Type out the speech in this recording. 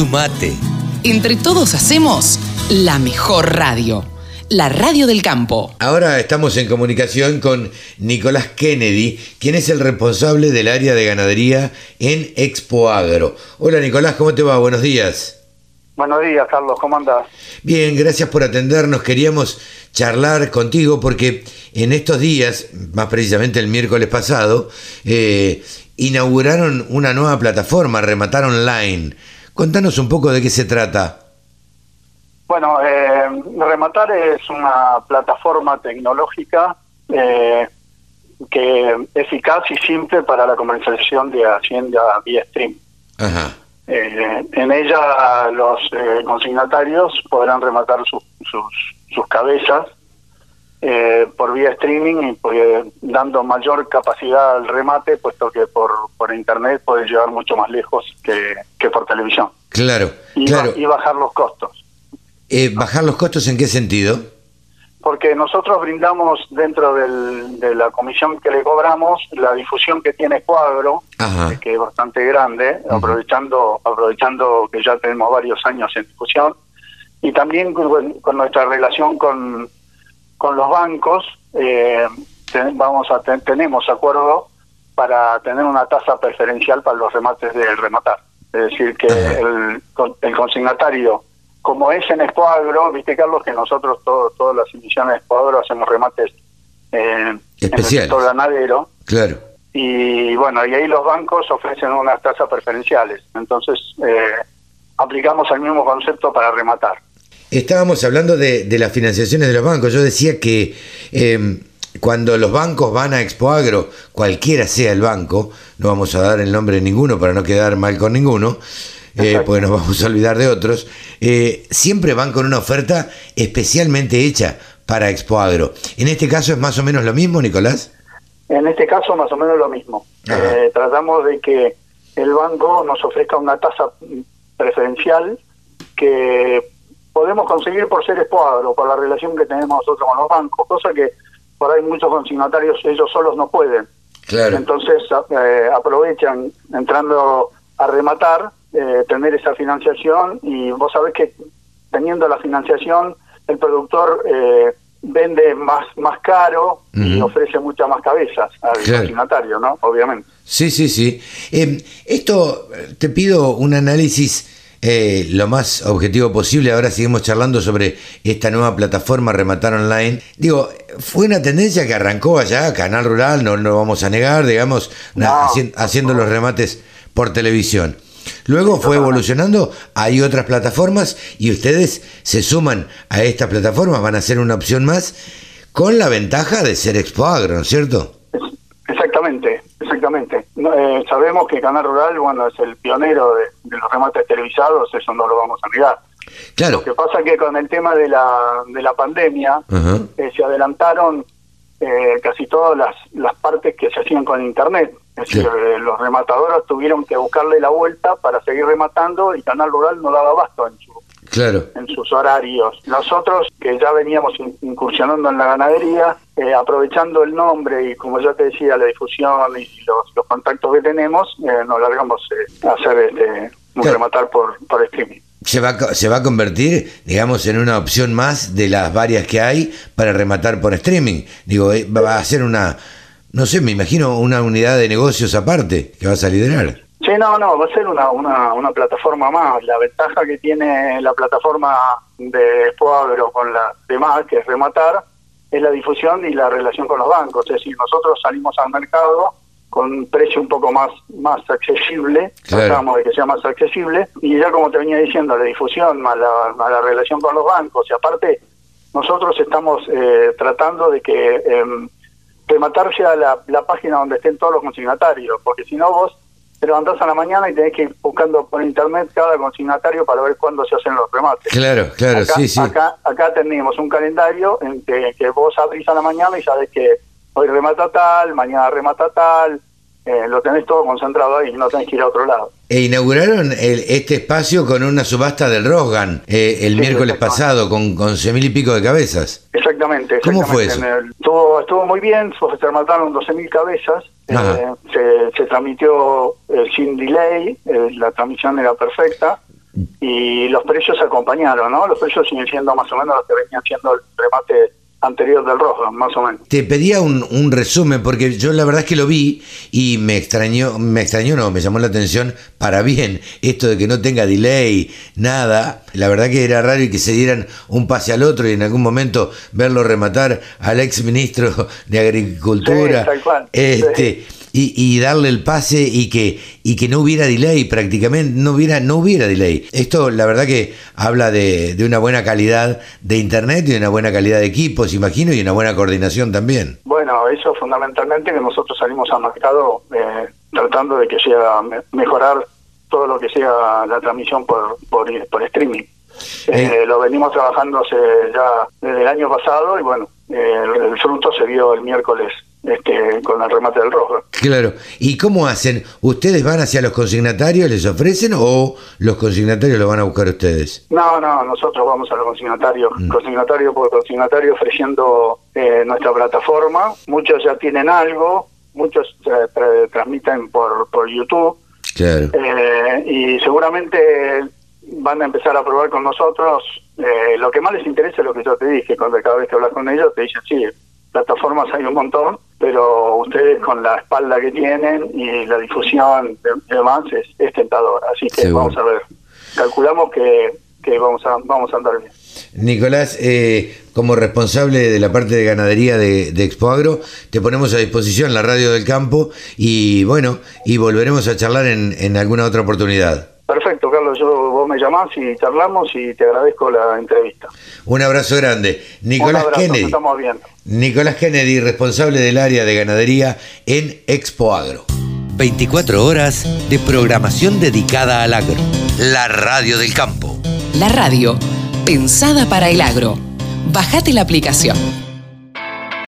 Sumate. Entre todos hacemos la mejor radio. La radio del campo. Ahora estamos en comunicación con Nicolás Kennedy, quien es el responsable del área de ganadería en Expo Agro. Hola Nicolás, ¿cómo te va? Buenos días. Buenos días, Carlos, ¿cómo andás? Bien, gracias por atendernos. Queríamos charlar contigo porque en estos días, más precisamente el miércoles pasado, eh, inauguraron una nueva plataforma, Rematar Online. Contanos un poco de qué se trata. Bueno, eh, Rematar es una plataforma tecnológica eh, que eficaz y simple para la comercialización de Hacienda vía stream. Ajá. Eh, en ella los eh, consignatarios podrán rematar sus, sus, sus cabezas eh, por vía streaming y pues, dando mayor capacidad al remate, puesto que por, por internet puede llegar mucho más lejos que, que por televisión. Claro, Y, claro. ba- y bajar los costos. Eh, ¿Bajar los costos en qué sentido? Porque nosotros brindamos dentro del- de la comisión que le cobramos la difusión que tiene Cuadro, Ajá. que es bastante grande, aprovechando aprovechando que ya tenemos varios años en difusión, y también con, con nuestra relación con, con los bancos, eh, ten- vamos a ten- tenemos acuerdo para tener una tasa preferencial para los remates del rematar. Es decir, que el, el consignatario, como es en Expoagro, viste Carlos, que nosotros todo, todas las emisiones de Expoagro hacemos remates eh, en el sector ganadero, Claro. y bueno, y ahí los bancos ofrecen unas tasas preferenciales. Entonces, eh, aplicamos el mismo concepto para rematar. Estábamos hablando de, de las financiaciones de los bancos. Yo decía que eh, cuando los bancos van a Expo Agro, cualquiera sea el banco, no vamos a dar el nombre de ninguno para no quedar mal con ninguno, eh, porque nos vamos a olvidar de otros, eh, siempre van con una oferta especialmente hecha para Expo Agro. En este caso es más o menos lo mismo, Nicolás. En este caso, más o menos lo mismo. Eh, tratamos de que el banco nos ofrezca una tasa preferencial que podemos conseguir por ser Expoagro, por la relación que tenemos nosotros con los bancos, cosa que por ahí muchos consignatarios ellos solos no pueden. Claro. Entonces eh, aprovechan entrando a rematar, eh, tener esa financiación y vos sabés que teniendo la financiación el productor eh, vende más más caro y ofrece muchas más cabezas al Claro. consignatario, ¿no? Obviamente. Sí, sí, sí. Eh, esto, eh, te pido un análisis eh, lo más objetivo posible. Ahora seguimos charlando sobre esta nueva plataforma Rematar Online. Digo, fue una tendencia que arrancó allá, Canal Rural, no lo vamos a negar, digamos, na- No, haci- haciendo los remates por televisión. Luego fue evolucionando, hay otras plataformas y ustedes se suman a estas plataformas, van a ser una opción más, con la ventaja de ser Expo Agro, ¿no es cierto? Exactamente, exactamente. Eh, sabemos que Canal Rural, bueno, es el pionero de, de los remates televisados, eso no lo vamos a negar. Claro. Lo que pasa es que con el tema de la, de la pandemia eh, se adelantaron eh, casi todas las, las partes que se hacían con Internet. Es decir, eh, los rematadores tuvieron que buscarle la vuelta para seguir rematando y Canal Rural no daba abasto en, su, Claro. en sus horarios. Nosotros, que ya veníamos in- incursionando en la ganadería, eh, aprovechando el nombre y, como ya te decía, la difusión y los, los contactos que tenemos, eh, nos largamos eh, a hacer este, un Claro. rematar por, por streaming. se va, se va a convertir, digamos, en una opción más de las varias que hay para rematar por streaming. Digo, va a ser una, no sé, me imagino una unidad de negocios aparte que vas a liderar. Sí, no, no, va a ser una, una, una plataforma más. La ventaja que tiene la plataforma de Poagro con la demás, que es rematar, es la difusión y la relación con los bancos. Es decir, nosotros salimos al mercado con un precio un poco más más accesible, Claro. tratamos de que sea más accesible, y ya como te venía diciendo, la difusión más la, más la relación con los bancos, y aparte nosotros estamos eh, tratando de que eh, rematar sea la, la página donde estén todos los consignatarios, porque si no vos te levantás a la mañana y tenés que ir buscando por internet cada consignatario para ver cuándo se hacen los remates. Claro, claro, acá, sí, sí. acá, acá tenemos un calendario en que, que vos abrís a la mañana y sabés que hoy remata tal, mañana remata tal, eh, lo tenés todo concentrado ahí, no tenés que ir a otro lado. E inauguraron el- este espacio con una subasta del Rosgan eh, el Sí, miércoles exactamente. pasado con, con 11 mil y pico de cabezas. Exactamente. ¿Cómo fue exactamente. El- estuvo, estuvo muy bien, se remataron 12.000 cabezas, Ajá. eh, se, se transmitió eh, sin delay, eh, la transmisión era perfecta. y los precios acompañaron, ¿no? Los precios siguen siendo más o menos los que venían siendo el remate anterior del rojo, más o menos. Te pedía un, un, resumen, porque yo la verdad es que lo vi y me extrañó, me extrañó, no, me llamó la atención para bien esto de que no tenga delay, nada. La verdad que era raro y que se dieran un pase al otro y en algún momento verlo rematar al ex ministro de Agricultura. este, y, darle el pase y que, y que no hubiera delay prácticamente, no hubiera, no hubiera delay. Esto la verdad que habla de, de una buena calidad de internet y de una buena calidad de equipos, imagino, y una buena coordinación también. Bueno, eso fundamentalmente que nosotros salimos al mercado eh, tratando de que sea mejorar todo lo que sea la transmisión por, por, por streaming. Eh, lo venimos trabajando hace ya desde el año pasado y bueno, el fruto se vio el miércoles este, con el remate del rojo. Claro. ¿Y cómo hacen? ¿Ustedes van hacia los consignatarios, les ofrecen o los consignatarios lo van a buscar ustedes? No, no, nosotros vamos a los consignatarios, mm. consignatario por consignatario ofreciendo eh, nuestra plataforma. Muchos ya tienen algo, muchos eh, transmiten por, por YouTube. Claro. Eh, y seguramente van a empezar a probar con nosotros. lo que más les interesa es lo que yo te dije, cuando cada vez que hablas con ellos te dicen, sí, plataformas hay un montón, pero ustedes con la espalda que tienen y la difusión de, demás es, es tentador. Así que vamos a ver. Calculamos que, que vamos, a, vamos a andar bien. Nicolás, eh, como responsable de la parte de ganadería de, de Expoagro, te ponemos a disposición la radio del campo y bueno, y volveremos a charlar en, en alguna otra oportunidad. Perfecto, Carlos. Yo, vos me llamás y charlamos y te agradezco la entrevista. Un abrazo grande. Nicolás Kennedy. Estamos viendo. Nicolás Kennedy, responsable del área de ganadería en Expo Agro. 24 horas de programación dedicada al agro. La radio del campo. La radio pensada para el agro. Bajate la aplicación.